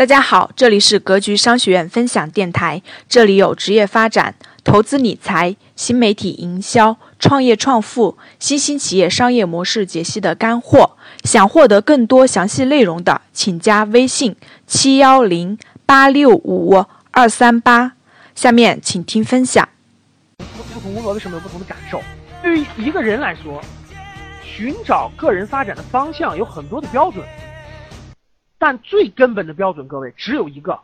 大家好，这里是格局商学院分享电台，这里有职业发展、投资理财、新媒体营销、创业创富、新兴企业商业模式解析的干货。想获得更多详细内容的，请加微信七幺零八六五二三八。下面请听分享。不同工作为什么有不同的感受？对于一个人来说，寻找个人发展的方向有很多的标准。但最根本的标准，各位只有一个，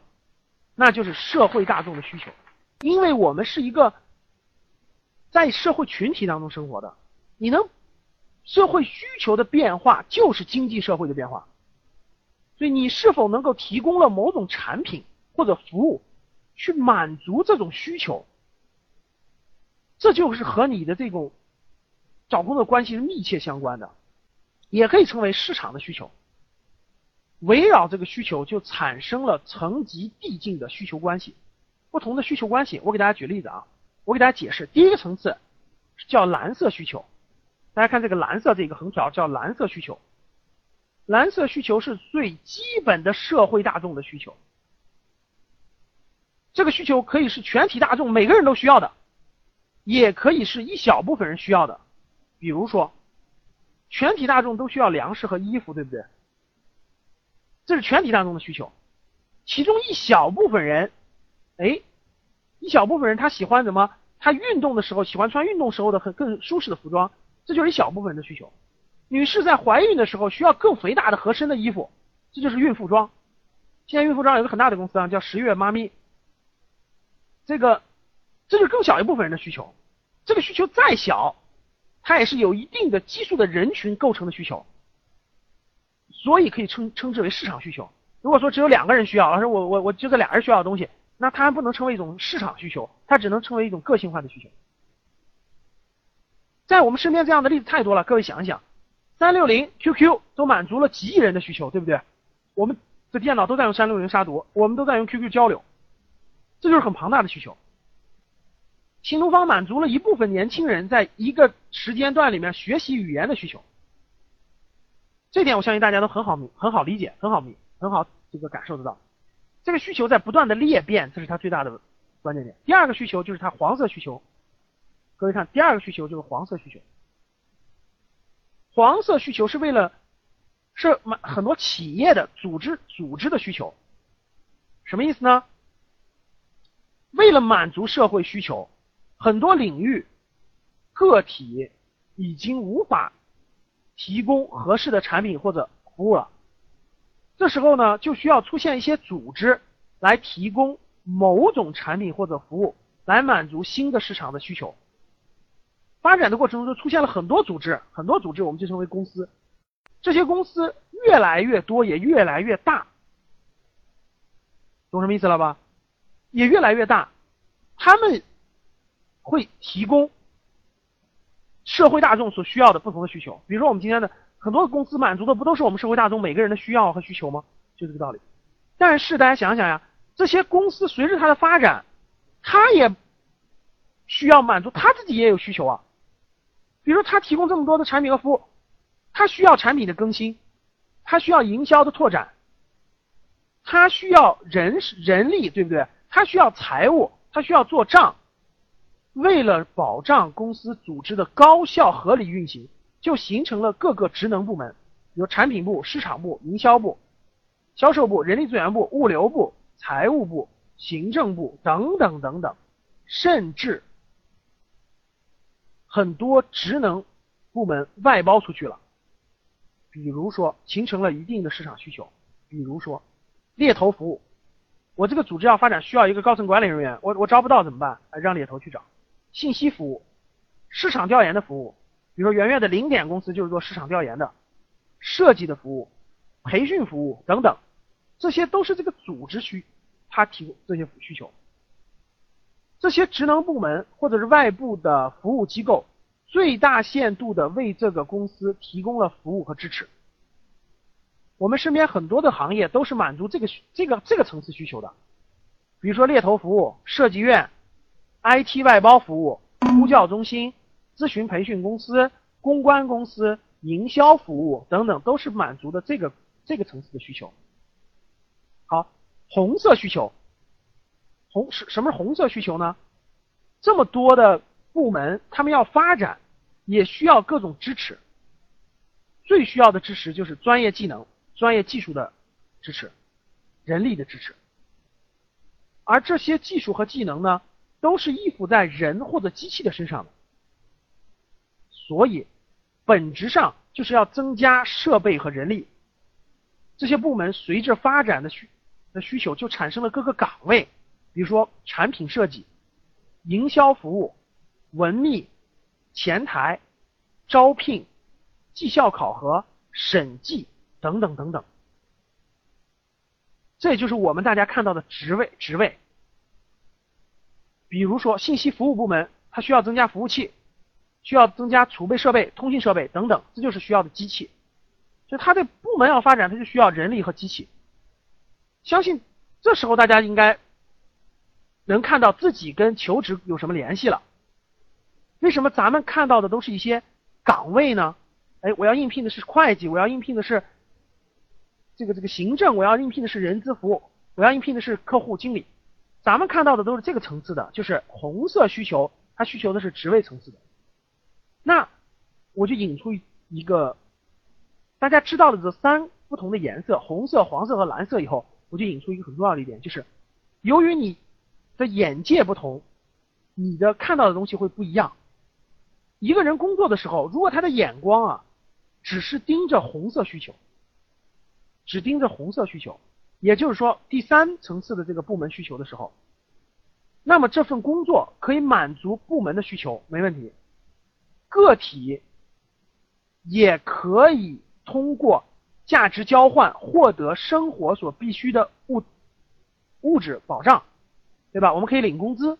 那就是社会大众的需求，因为我们是一个在社会群体当中生活的，你能社会需求的变化就是经济社会的变化，所以你是否能够提供了某种产品或者服务去满足这种需求，这就是和你的这种找工作关系是密切相关的，也可以称为市场的需求。围绕这个需求，就产生了层级递进的需求关系。不同的需求关系，我给大家举例子啊，我给大家解释。第一个层次叫蓝色需求，大家看这个蓝色这个横条叫蓝色需求。蓝色需求是最基本的社会大众的需求，这个需求可以是全体大众每个人都需要的，也可以是一小部分人需要的。比如说，全体大众都需要粮食和衣服，对不对？这是全体当中的需求，其中一小部分人，哎，一小部分人他喜欢什么？他运动的时候喜欢穿运动时候的很更舒适的服装，这就是一小部分人的需求。女士在怀孕的时候需要更肥大的合身的衣服，这就是孕妇装。现在孕妇装有个很大的公司啊，叫十月妈咪。这个，这是更小一部分人的需求。这个需求再小，它也是有一定的基数的人群构成的需求。所以可以称称之为市场需求。如果说只有两个人需要，老师我我我就这俩人需要的东西，那它还不能称为一种市场需求，它只能称为一种个性化的需求。在我们身边这样的例子太多了，各位想一想，三六零、QQ 都满足了几亿人的需求，对不对？我们的电脑都在用三六零杀毒，我们都在用 QQ 交流，这就是很庞大的需求。新东方满足了一部分年轻人在一个时间段里面学习语言的需求。这点我相信大家都很好明、很好理解、很好明、很好这个感受得到。这个需求在不断的裂变，这是它最大的关键点。第二个需求就是它黄色需求，各位看，第二个需求就是黄色需求。黄色需求是为了是满很多企业的组织组织的需求，什么意思呢？为了满足社会需求，很多领域个体已经无法。提供合适的产品或者服务了，这时候呢，就需要出现一些组织来提供某种产品或者服务，来满足新的市场的需求。发展的过程中就出现了很多组织，很多组织我们就称为公司。这些公司越来越多，也越来越大，懂什么意思了吧？也越来越大，他们会提供。社会大众所需要的不同的需求，比如说我们今天的很多的公司满足的不都是我们社会大众每个人的需要和需求吗？就这个道理。但是大家想想呀，这些公司随着它的发展，它也需要满足它自己也有需求啊。比如说它提供这么多的产品和服务，它需要产品的更新，它需要营销的拓展，它需要人人力，对不对？它需要财务，它需要做账。为了保障公司组织的高效合理运行，就形成了各个职能部门，有产品部、市场部、营销部、销售部、人力资源部、物流部、财务部、行政部等等等等，甚至很多职能部门外包出去了。比如说，形成了一定的市场需求。比如说，猎头服务，我这个组织要发展，需要一个高层管理人员，我我招不到怎么办？让猎头去找。信息服务、市场调研的服务，比如说圆圆的零点公司就是做市场调研的，设计的服务、培训服务等等，这些都是这个组织需他提供这些需求。这些职能部门或者是外部的服务机构，最大限度的为这个公司提供了服务和支持。我们身边很多的行业都是满足这个这个这个层次需求的，比如说猎头服务、设计院。IT 外包服务、呼叫中心、咨询培训公司、公关公司、营销服务等等，都是满足的这个这个层次的需求。好，红色需求，红什什么是红色需求呢？这么多的部门，他们要发展，也需要各种支持。最需要的支持就是专业技能、专业技术的支持、人力的支持。而这些技术和技能呢，都是依附在人或者机器的身上的。所以，本质上就是要增加设备和人力。这些部门随着发展的需的需求，就产生了各个岗位，比如说产品设计。营销服务、文秘、前台、招聘、绩效考核、审计等等等等，这就是我们大家看到的职位职位。比如说信息服务部门，它需要增加服务器，需要增加储备设备、通信设备等等，这就是需要的机器。就它的部门要发展，它就需要人力和机器。相信这时候大家应该。能看到自己跟求职有什么联系了？为什么咱们看到的都是一些岗位呢？哎，我要应聘的是会计，我要应聘的是这个这个行政，我要应聘的是人资服务，我要应聘的是客户经理。咱们看到的都是这个层次的，就是红色需求，它需求的是职位层次的。那我就引出一个大家知道的这三不同的颜色，红色、黄色和蓝色以后，我就引出一个很重要的一点，就是由于你。的眼界不同，你的看到的东西会不一样。一个人工作的时候，如果他的眼光啊，只是盯着红色需求，只盯着红色需求，也就是说第三层次的这个部门需求的时候，那么这份工作可以满足部门的需求，没问题。个体也可以通过价值交换获得生活所必需的物物质保障。对吧？我们可以领工资。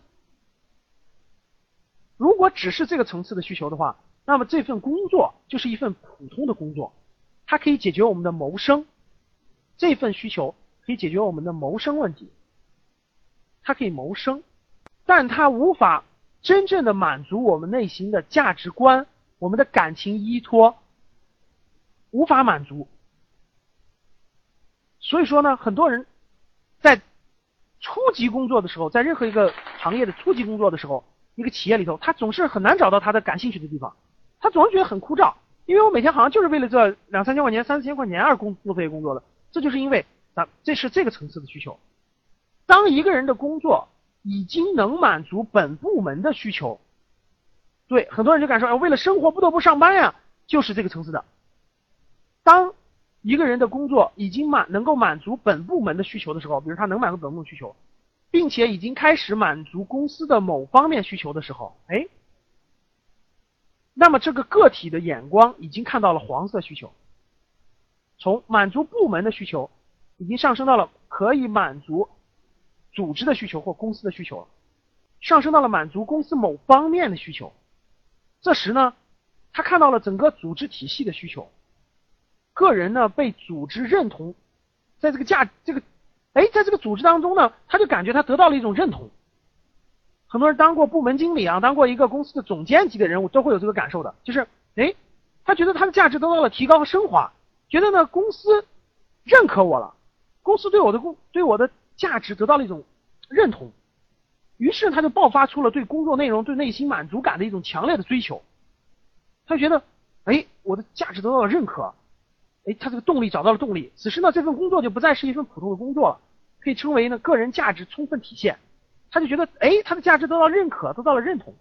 如果只是这个层次的需求的话，那么这份工作就是一份普通的工作，它可以解决我们的谋生。这份需求可以解决我们的谋生问题，它可以谋生，但它无法真正的满足我们内心的价值观、我们的感情依托，无法满足。所以说呢，很多人在。初级工作的时候，在任何一个行业的初级工作的时候，一个企业里头，他总是很难找到他的感兴趣的地方，他总是觉得很枯燥。因为我每天好像就是为了这两三千块钱、三四千块钱而工作费工作的，这就是因为那这是这个层次的需求。当一个人的工作已经能满足本部门的需求，对很多人就敢说，为了生活不得不上班呀，就是这个层次的。当一个人的工作已经满能够满足本部门的需求的时候，比如他能满足本部门需求，并且已经开始满足公司的某方面需求的时候，哎，那么这个个体的眼光已经看到了黄色需求，从满足部门的需求，已经上升到了可以满足组织的需求或公司的需求了，上升到了满足公司某方面的需求。这时呢，他看到了整个组织体系的需求。个人呢被组织认同，在这个价这个，哎，在这个组织当中呢，他就感觉他得到了一种认同。很多人当过部门经理啊，当过一个公司的总监级的人物，都会有这个感受的，就是哎，他觉得他的价值得到了提高和升华，觉得呢公司认可我了，公司对我的工对我的价值得到了一种认同，于是他就爆发出了对工作内容、对内心满足感的一种强烈的追求。他觉得，哎，我的价值得到了认可。哎，他这个动力找到了动力，此时呢，这份工作就不再是一份普通的工作了，可以称为呢个人价值充分体现。他就觉得，哎，他的价值得到认可，得到了认同。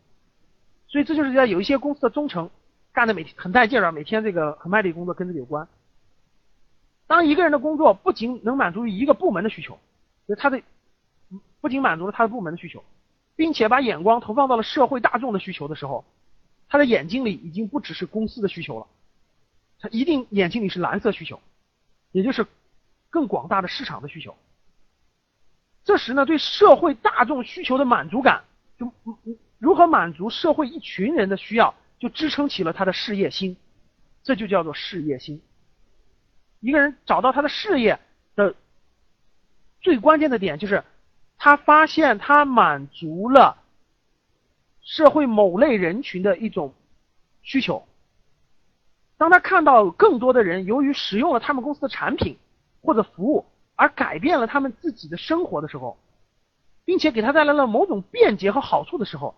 所以这就是在有一些公司的忠诚干的每天很带劲儿啊，每天这个很卖力工作跟这个有关。当一个人的工作不仅能满足于一个部门的需求，就他的不仅满足了他的部门的需求，并且把眼光投放到了社会大众的需求的时候，他的眼睛里已经不只是公司的需求了。他一定眼睛里是蓝色需求，也就是更广大的市场的需求。这时呢，对社会大众需求的满足感，就如何满足社会一群人的需要，就支撑起了他的事业心。这就叫做事业心。一个人找到他的事业的最关键的点，就是他发现他满足了社会某类人群的一种需求。当他看到更多的人由于使用了他们公司的产品或者服务而改变了他们自己的生活的时候，并且给他带来了某种便捷和好处的时候，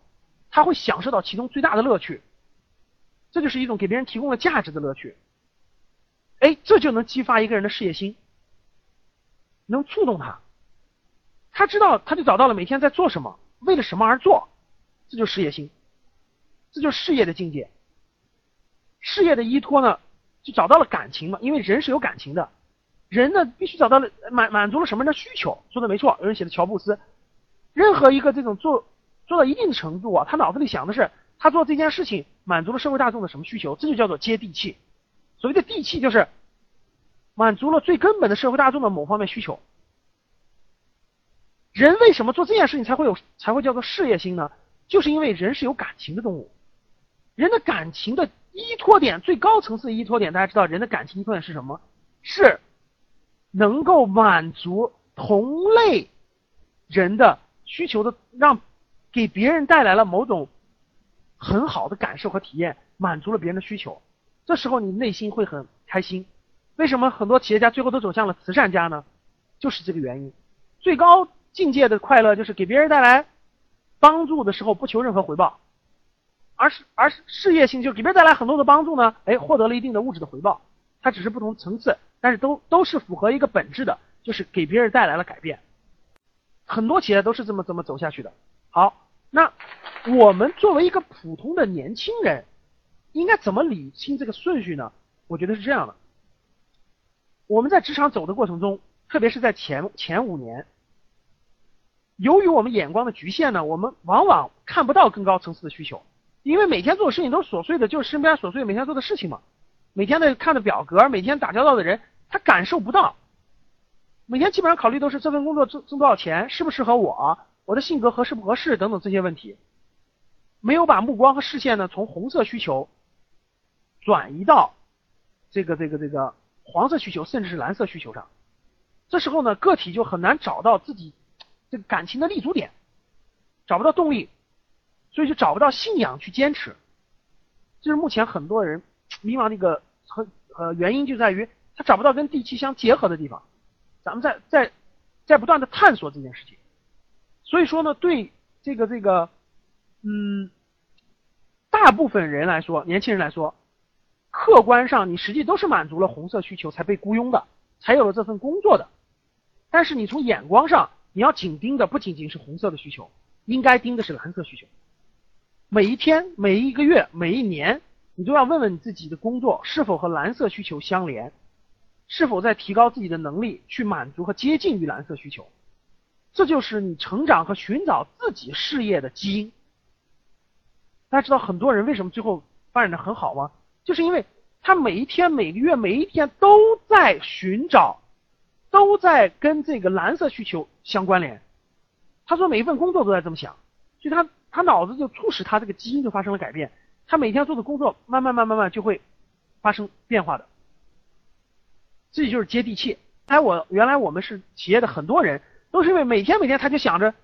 他会享受到其中最大的乐趣。这就是一种给别人提供了价值的乐趣。哎，这就能激发一个人的事业心，能触动他。他知道，他就找到了每天在做什么，为了什么而做，这就是事业心，这就是事业的境界。事业的依托呢，就找到了感情嘛，因为人是有感情的。人呢，必须找到了满满足了什么人的需求？说的没错，有人写的乔布斯，任何一个这种做做到一定程度啊，他脑子里想的是他做这件事情满足了社会大众的什么需求？这就叫做接地气。所谓的地气，就是满足了最根本的社会大众的某方面需求。人为什么做这件事情才会有才会叫做事业心呢？就是因为人是有感情的动物，人的感情的依托点最高层次的依托点，大家知道人的感情依托点是什么？是。能够满足同类人的需求的，让给别人带来了某种很好的感受和体验，满足了别人的需求，这时候你内心会很开心。为什么很多企业家最后都走向了慈善家呢？就是这个原因。最高境界的快乐就是给别人带来帮助的时候不求任何回报，而是而事业性，就给别人带来很多的帮助呢，哎，获得了一定的物质的回报，它只是不同层次。但是都都是符合一个本质的，就是给别人带来了改变。很多企业都是这么这么走下去的。好，那我们作为一个普通的年轻人，应该怎么理清这个顺序呢？我觉得是这样的：我们在职场走的过程中，特别是在前前五年，由于我们眼光的局限呢，我们往往看不到更高层次的需求，因为每天做的事情都是琐碎的，就是身边琐碎每天做的事情嘛。每天的看的表格，每天打交道的人，他感受不到。每天基本上考虑都是这份工作挣挣多少钱，适不适合我，我的性格合适不合适等等这些问题，没有把目光和视线呢从红色需求转移到这个这个这个黄色需求，甚至是蓝色需求上。这时候呢，个体就很难找到自己这个感情的立足点，找不到动力，所以就找不到信仰去坚持。这是目前很多人。迷茫的一个很呃原因就在于他找不到跟地气相结合的地方，咱们在在在不断的探索这件事情，所以说呢，对这个这个嗯大部分人来说，年轻人来说，客观上你实际都是满足了红色需求才被雇佣的，才有了这份工作的，但是你从眼光上你要紧盯的不仅仅是红色的需求，应该盯的是蓝色需求，每一天、每一个月、每一年。你都要问问你自己的工作是否和蓝色需求相连，是否在提高自己的能力去满足和接近于蓝色需求，这就是你成长和寻找自己事业的基因。大家知道很多人为什么最后发展的很好吗？就是因为他每一天、每个月、每一天都在寻找，都在跟这个蓝色需求相关联。他说每一份工作都在这么想，所以他他脑子就促使他这个基因就发生了改变。他每天做的工作，慢慢慢慢慢就会发生变化的，这就是接地气。哎，我原来我们是企业的很多人，都是因为每天每天他就想着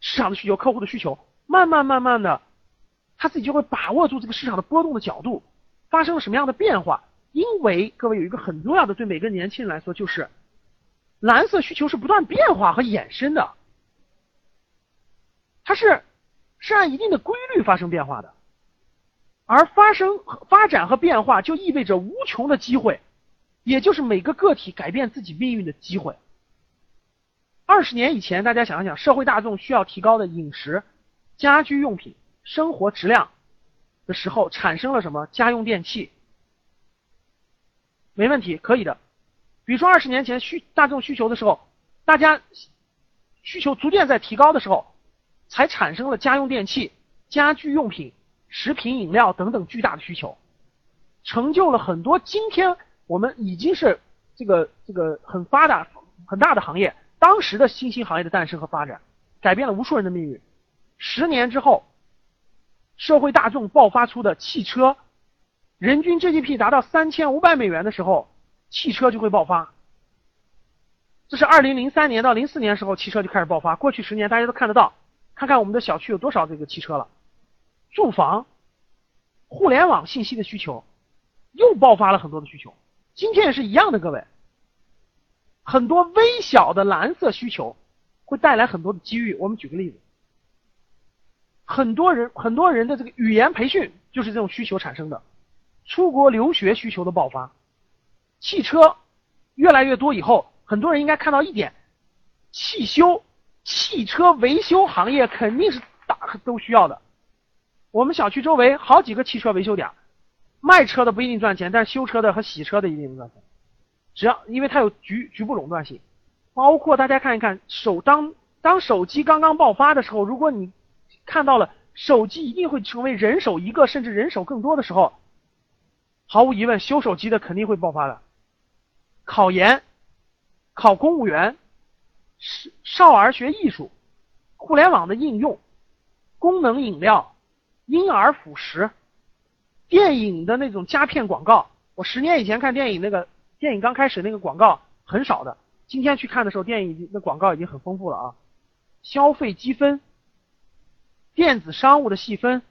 市场的需求、客户的需求，慢慢慢慢的，他自己就会把握住这个市场的波动的角度，发生了什么样的变化。因为各位有一个很重要的，对每个年轻人来说，就是蓝色需求是不断变化和衍生的，它是是按一定的规律发生变化的。而发生发展和变化，就意味着无穷的机会，也就是每个个体改变自己命运的机会。二十年以前，大家想一想，社会大众需要提高的饮食、家居用品、生活质量的时候，产生了什么家用电器？没问题，可以的。比如说二十年前需大众需求的时候，大家需求逐渐在提高的时候，才产生了家用电器、家居用品。食品饮料等等巨大的需求，成就了很多今天我们已经是这个这个很发达很大的行业。当时的新兴行业的诞生和发展，改变了无数人的命运。十年之后，社会大众爆发出的汽车，人均 GDP 达到三千五百美元的时候，汽车就会爆发。这是二零零三年到零四年时候，汽车就开始爆发。过去十年大家都看得到，看看我们的小区有多少这个汽车了。住房、互联网信息的需求又爆发了很多的需求，今天也是一样的，各位。很多微小的蓝色需求会带来很多的机遇。我们举个例子，很多人很多人的这个语言培训就是这种需求产生的，出国留学需求的爆发，汽车越来越多以后，很多人应该看到一点，汽修、汽车维修行业肯定是大都需要的。我们小区周围好几个汽车维修点，卖车的不一定赚钱，但是修车的和洗车的一定能赚钱。只要因为它有局局部垄断性，包括大家看一看手当当手机刚刚爆发的时候，如果你看到了手机一定会成为人手一个甚至人手更多的时候，毫无疑问修手机的肯定会爆发的。考研、考公务员、少少儿学艺术、互联网的应用、功能饮料、婴儿辅食、电影的那种佳片广告，我十年以前看电影那个。电影刚开始那个广告很少的，今天去看的时候，电影那广告已经很丰富了啊。消费积分、电子商务的细分、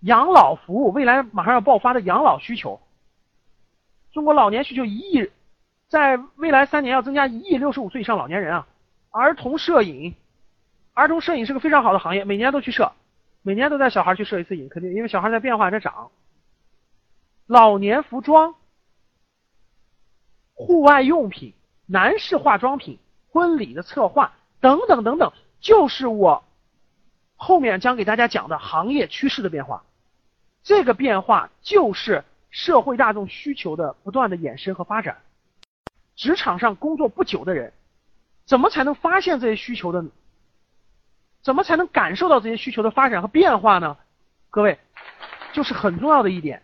养老服务，未来马上要爆发的养老需求。中国老年需求一亿，在未来三年要增加一亿六十五岁以上老年人啊。儿童摄影，儿童摄影是个非常好的行业，每年都去摄，每年都带小孩去摄一次影，肯定因为小孩在变化在长。老年服装。户外用品、男士化妆品、婚礼的策划等等等等，就是我后面将给大家讲的行业趋势的变化。这个变化就是社会大众需求的不断的衍生和发展。职场上工作不久的人，怎么才能发现这些需求的？怎么才能感受到这些需求的发展和变化呢？各位，就是很重要的一点，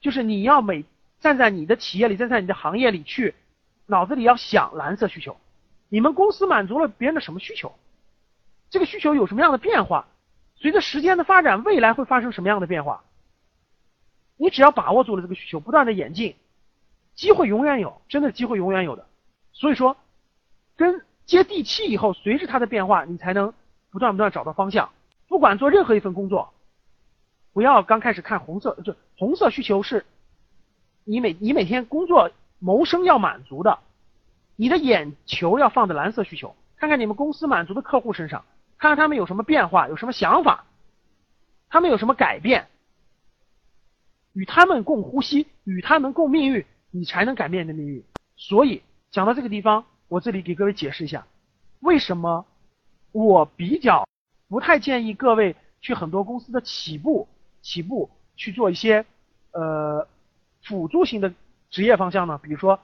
就是你要每。站在你的企业里，站在你的行业里去，脑子里要想蓝色需求。你们公司满足了别人的什么需求？这个需求有什么样的变化？随着时间的发展，未来会发生什么样的变化？你只要把握住了这个需求，不断的演进，机会永远有，真的机会永远有的。所以说，跟接地气以后，随着它的变化，你才能不断不断找到方向。不管做任何一份工作，不要刚开始看红色，就红色需求是。你每你每天工作谋生要满足的，你的眼球要放在蓝色需求，看看你们公司满足的客户身上，看看他们有什么变化，有什么想法，他们有什么改变，与他们共呼吸，与他们共命运，你才能改变你的命运。所以讲到这个地方，我这里给各位解释一下，为什么我比较不太建议各位去很多公司的起步起步去做一些呃。辅助型的职业方向呢，比如说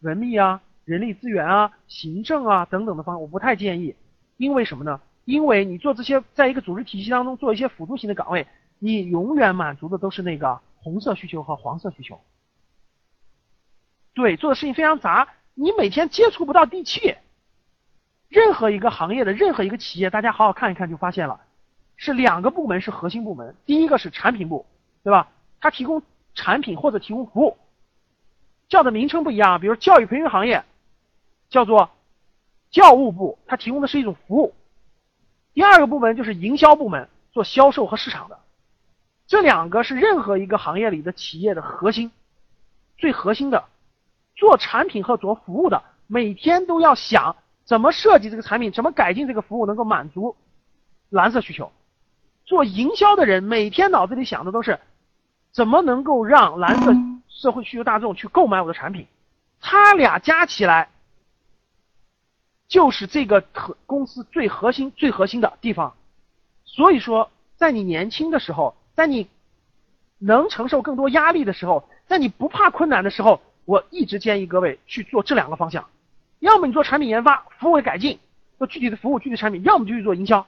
文秘啊、人力资源啊、行政啊等等的方，我不太建议。因为什么呢？因为你做这些，在一个组织体系当中做一些辅助型的岗位，你永远满足的都是那个红色需求和黄色需求。对，做的事情非常杂，你每天接触不到地气。任何一个行业的任何一个企业，大家好好看一看就发现了，是两个部门是核心部门，第一个是产品部，对吧？它提供。产品或者提供服务，叫的名称不一样。比如教育培训行业，叫做教务部，它提供的是一种服务。第二个部门就是营销部门，做销售和市场的。这两个是任何一个行业里的企业的核心，最核心的。做产品和做服务的，每天都要想怎么设计这个产品，怎么改进这个服务，能够满足蓝色需求。做营销的人，每天脑子里想的都是。怎么能够让蓝色社会需求大众去购买我的产品？他俩加起来就是这个核公司最核心、最核心的地方。所以说，在你年轻的时候，在你能承受更多压力的时候，在你不怕困难的时候，我一直建议各位去做这两个方向：要么你做产品研发、服务改进，做具体的服务、具体产品；要么就去做营销。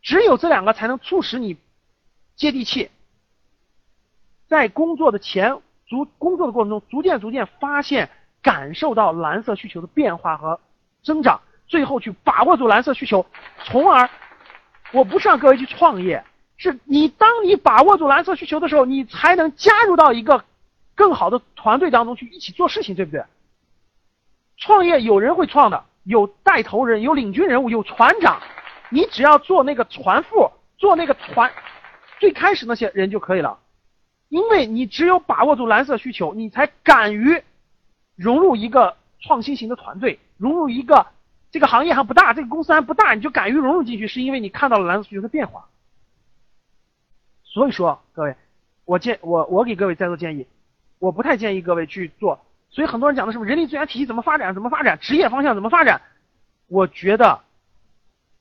只有这两个才能促使你接地气。在工作的前逐工作的过程中，逐渐逐渐发现、感受到蓝色需求的变化和增长，最后去把握住蓝色需求，从而，我不是让各位去创业，是你当你把握住蓝色需求的时候，你才能加入到一个更好的团队当中去一起做事情，对不对？创业有人会创的，有带头人，有领军人物，有船长，你只要做那个船副，做那个船最开始那些人就可以了。因为你只有把握住蓝色需求，你才敢于融入一个创新型的团队，融入一个这个行业还不大，这个公司还不大，你就敢于融入进去，是因为你看到了蓝色需求的变化。所以说，各位，我建我我给各位再做建议，我不太建议各位去做。所以很多人讲的什么人力资源体系怎么发展，怎么发展，职业方向怎么发展，我觉得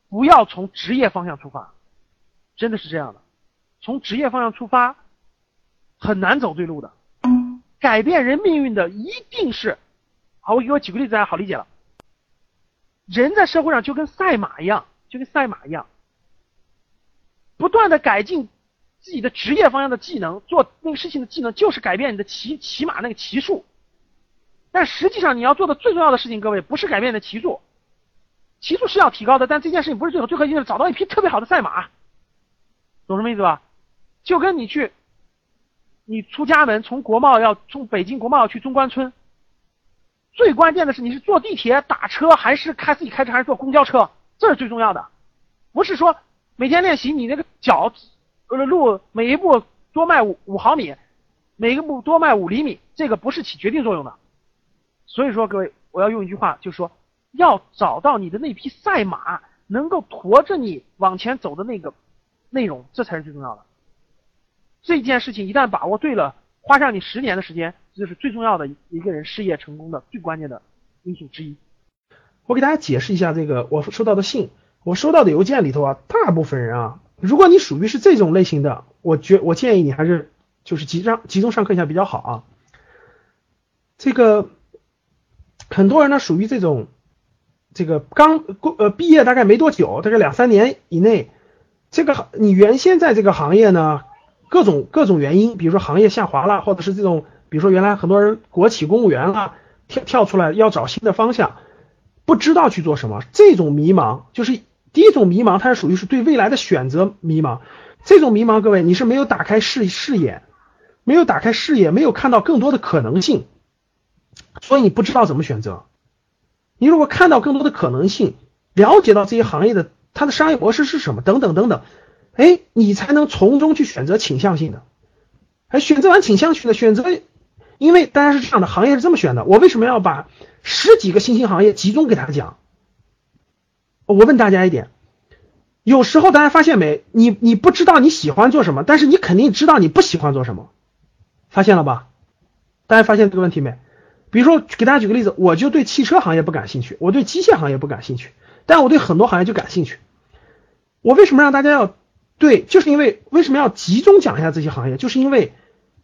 不要从职业方向出发，真的是这样的，从职业方向出发很难走对路的。改变人命运的一定是，好，我给我举个例子，大家好理解了。人在社会上就跟赛马一样，就跟赛马一样，不断的改进自己的职业方向的技能，做那个事情的技能，就是改变你的骑骑马那个骑术。但实际上你要做的最重要的事情，各位不是改变你的骑术，骑术是要提高的，但这件事情不是最后，最核心是找到一匹特别好的赛马，懂什么意思吧？就跟你去。你出家门从国贸要从北京国贸要去中关村，最关键的是你是坐地铁打车还是开自己开车还是坐公交车，这是最重要的，不是说每天练习你那个脚呃路每一步多迈五五毫米，每一步多迈五厘米，这个不是起决定作用的。所以说各位，我要用一句话，就是说要找到你的那匹赛马，能够驮着你往前走的那个内容，这才是最重要的。这件事情一旦把握对了，花上你十年的时间，这就是最重要的一个人事业成功的最关键的因素之一。我给大家解释一下这个我收到的信，我收到的邮件里头啊，大部分人啊，如果你属于是这种类型的，我觉我建议你还是就是集中集中上课一下比较好啊。这个很多人呢属于这种，这个刚过呃毕业大概没多久，大概两三年以内，这个你原先在这个行业呢。各种各种原因，比如说行业下滑了，或者是这种，比如说原来很多人国企公务员啊，跳跳出来要找新的方向，不知道去做什么，这种迷茫就是第一种迷茫，它是属于是对未来的选择迷茫。这种迷茫，各位你是没有打开视视野，没有打开视野，没有看到更多的可能性，所以你不知道怎么选择。你如果看到更多的可能性，了解到这些行业的它的商业模式是什么，等等等等。哎，你才能从中去选择倾向性的，哎，选择完倾向性的选择，因为大家是这样的，行业是这么选的。我为什么要把十几个新兴行业集中给大家讲？我问大家一点，有时候大家发现没？你你不知道你喜欢做什么，但是你肯定知道你不喜欢做什么，发现了吧？大家发现这个问题没？比如说给大家举个例子，我就对汽车行业不感兴趣，我对机械行业不感兴趣，但我对很多行业就感兴趣。我为什么让大家要？对，就是因为为什么要集中讲一下这些行业，就是因为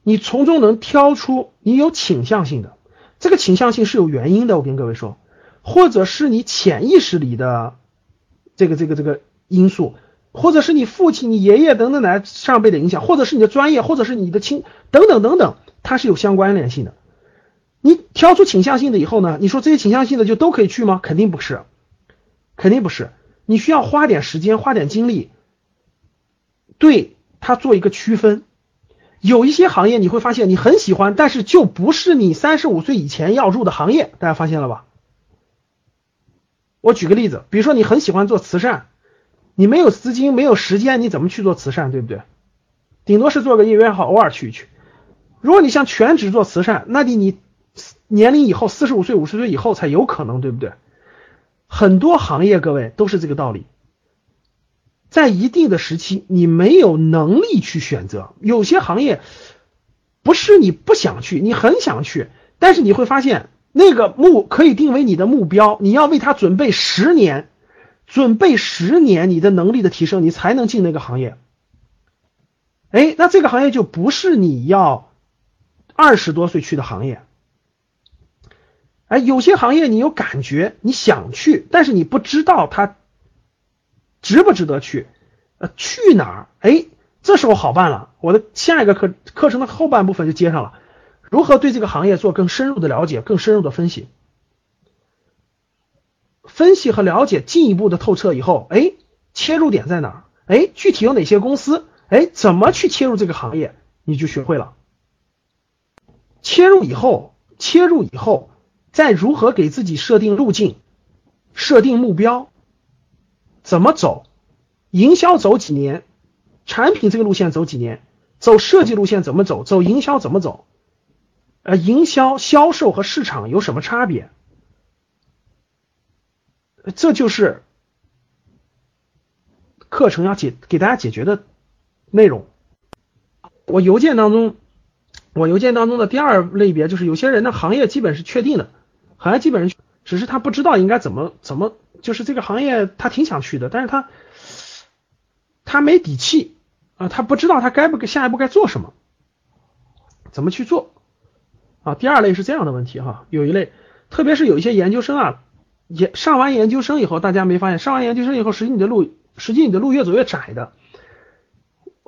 你从中能挑出你有倾向性的，这个倾向性是有原因的。我跟各位说，或者是你潜意识里的这个这个这个因素，或者是你父亲、你爷爷等等来上辈的影响，或者是你的专业，或者是你的亲等等等等，它是有相关联性的。你挑出倾向性的以后呢，你说这些倾向性的就都可以去吗？肯定不是，肯定不是。你需要花点时间，花点精力。对它做一个区分，有一些行业你会发现你很喜欢，但是就不是你三十五岁以前要入的行业，大家发现了吧？我举个例子，比如说你很喜欢做慈善，你没有资金，没有时间，你怎么去做慈善，对不对？顶多是做个业余爱好，偶尔去一去。如果你想全职做慈善，那得你年龄以后四十五岁、五十岁以后才有可能，对不对？很多行业，各位都是这个道理。在一定的时期，你没有能力去选择。有些行业不是你不想去，你很想去，但是你会发现那个目可以定为你的目标，你要为它准备十年，准备十年你的能力的提升，你才能进那个行业。哎，那这个行业就不是你要二十多岁去的行业。哎，有些行业你有感觉，你想去，但是你不知道它。值不值得去？呃，去哪儿？哎，这时候好办了。我的下一个课课程的后半部分就接上了，如何对这个行业做更深入的了解、更深入的分析、分析和了解，进一步的透彻以后，哎，切入点在哪儿？哎，具体有哪些公司？哎，怎么去切入这个行业？你就学会了。切入以后，切入以后，再如何给自己设定路径、设定目标？怎么走？营销走几年？产品这个路线走几年？走设计路线怎么走？走营销怎么走？呃，营销、销售和市场有什么差别？这就是课程要解给大家解决的内容。我邮件当中，我邮件当中的第二类别就是有些人的行业基本是确定的，行业基本是，只是他不知道应该怎么怎么，就是这个行业他挺想去的，但是他他没底气啊，他不知道他该不该下一步该做什么，怎么去做啊？第二类是这样的问题哈，有一类，特别是有一些研究生啊，也上完研究生以后，大家没发现上完研究生以后，实际你的路，实际你的路越走越窄的。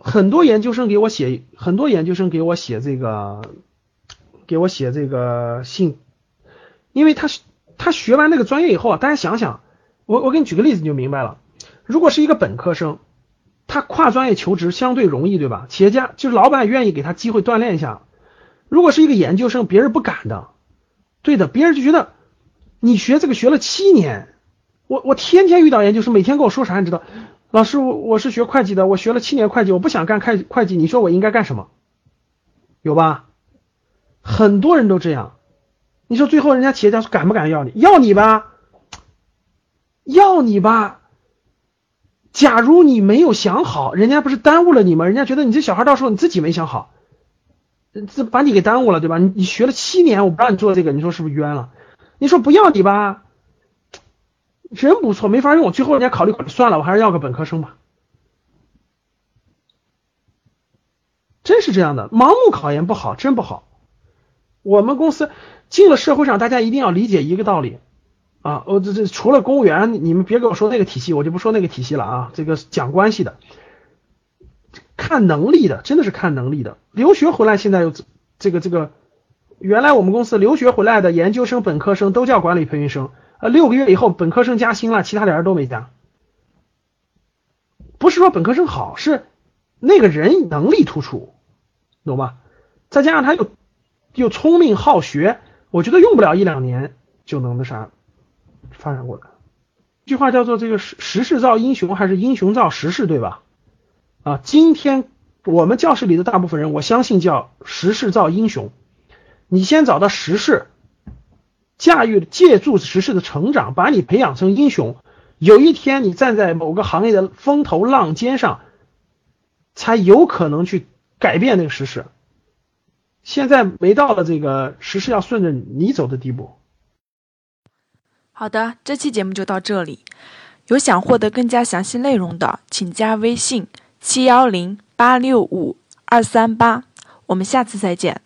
很多研究生给我写，很多研究生给我写这个，给我写这个信，因为他他学完那个专业以后啊，大家想想，我我给你举个例子你就明白了。如果是一个本科生，他跨专业求职相对容易，对吧？企业家就是老板愿意给他机会锻炼一下。如果是一个研究生，别人不敢的，对的，别人就觉得你学这个学了七年，我我天天遇到研究生，每天跟我说啥，你知道？老师，我我是学会计的，我学了七年会计，我不想干会会计，你说我应该干什么？有吧？很多人都这样。你说最后人家企业家敢不敢要你？要你吧，要你吧。假如你没有想好，人家不是耽误了你吗？人家觉得你这小孩到时候你自己没想好，这把你给耽误了，对吧？你你学了七年，我不让你做这个，你说是不是冤了？你说不要你吧？人不错，没法用。最后人家考虑考虑，算了，我还是要个本科生吧。真是这样的，盲目考研不好，真不好。我们公司进了社会上，大家一定要理解一个道理啊！我这这除了公务员，你们别跟我说那个体系，我就不说那个体系了啊。这个讲关系的，看能力的，真的是看能力的。留学回来现在有这个这个，原来我们公司留学回来的研究生、本科生都叫管理培训生。呃，六个月以后本科生加薪了，其他俩人都没加。不是说本科生好，是那个人能力突出，懂吧？再加上他又又聪明好学，我觉得用不了一两年就能那啥发展过来。一句话叫做这个时时势造英雄，还是英雄造时势，对吧？啊，今天我们教室里的大部分人，我相信叫时势造英雄。你先找到时势。驾驭借助时势的成长，把你培养成英雄。有一天，你站在某个行业的风头浪尖上，才有可能去改变那个时势。现在没到了这个时势要顺着你走的地步。好的这期节目就到这里。有想获得更加详细内容的请加微信七幺零八六五二三八。我们下次再见。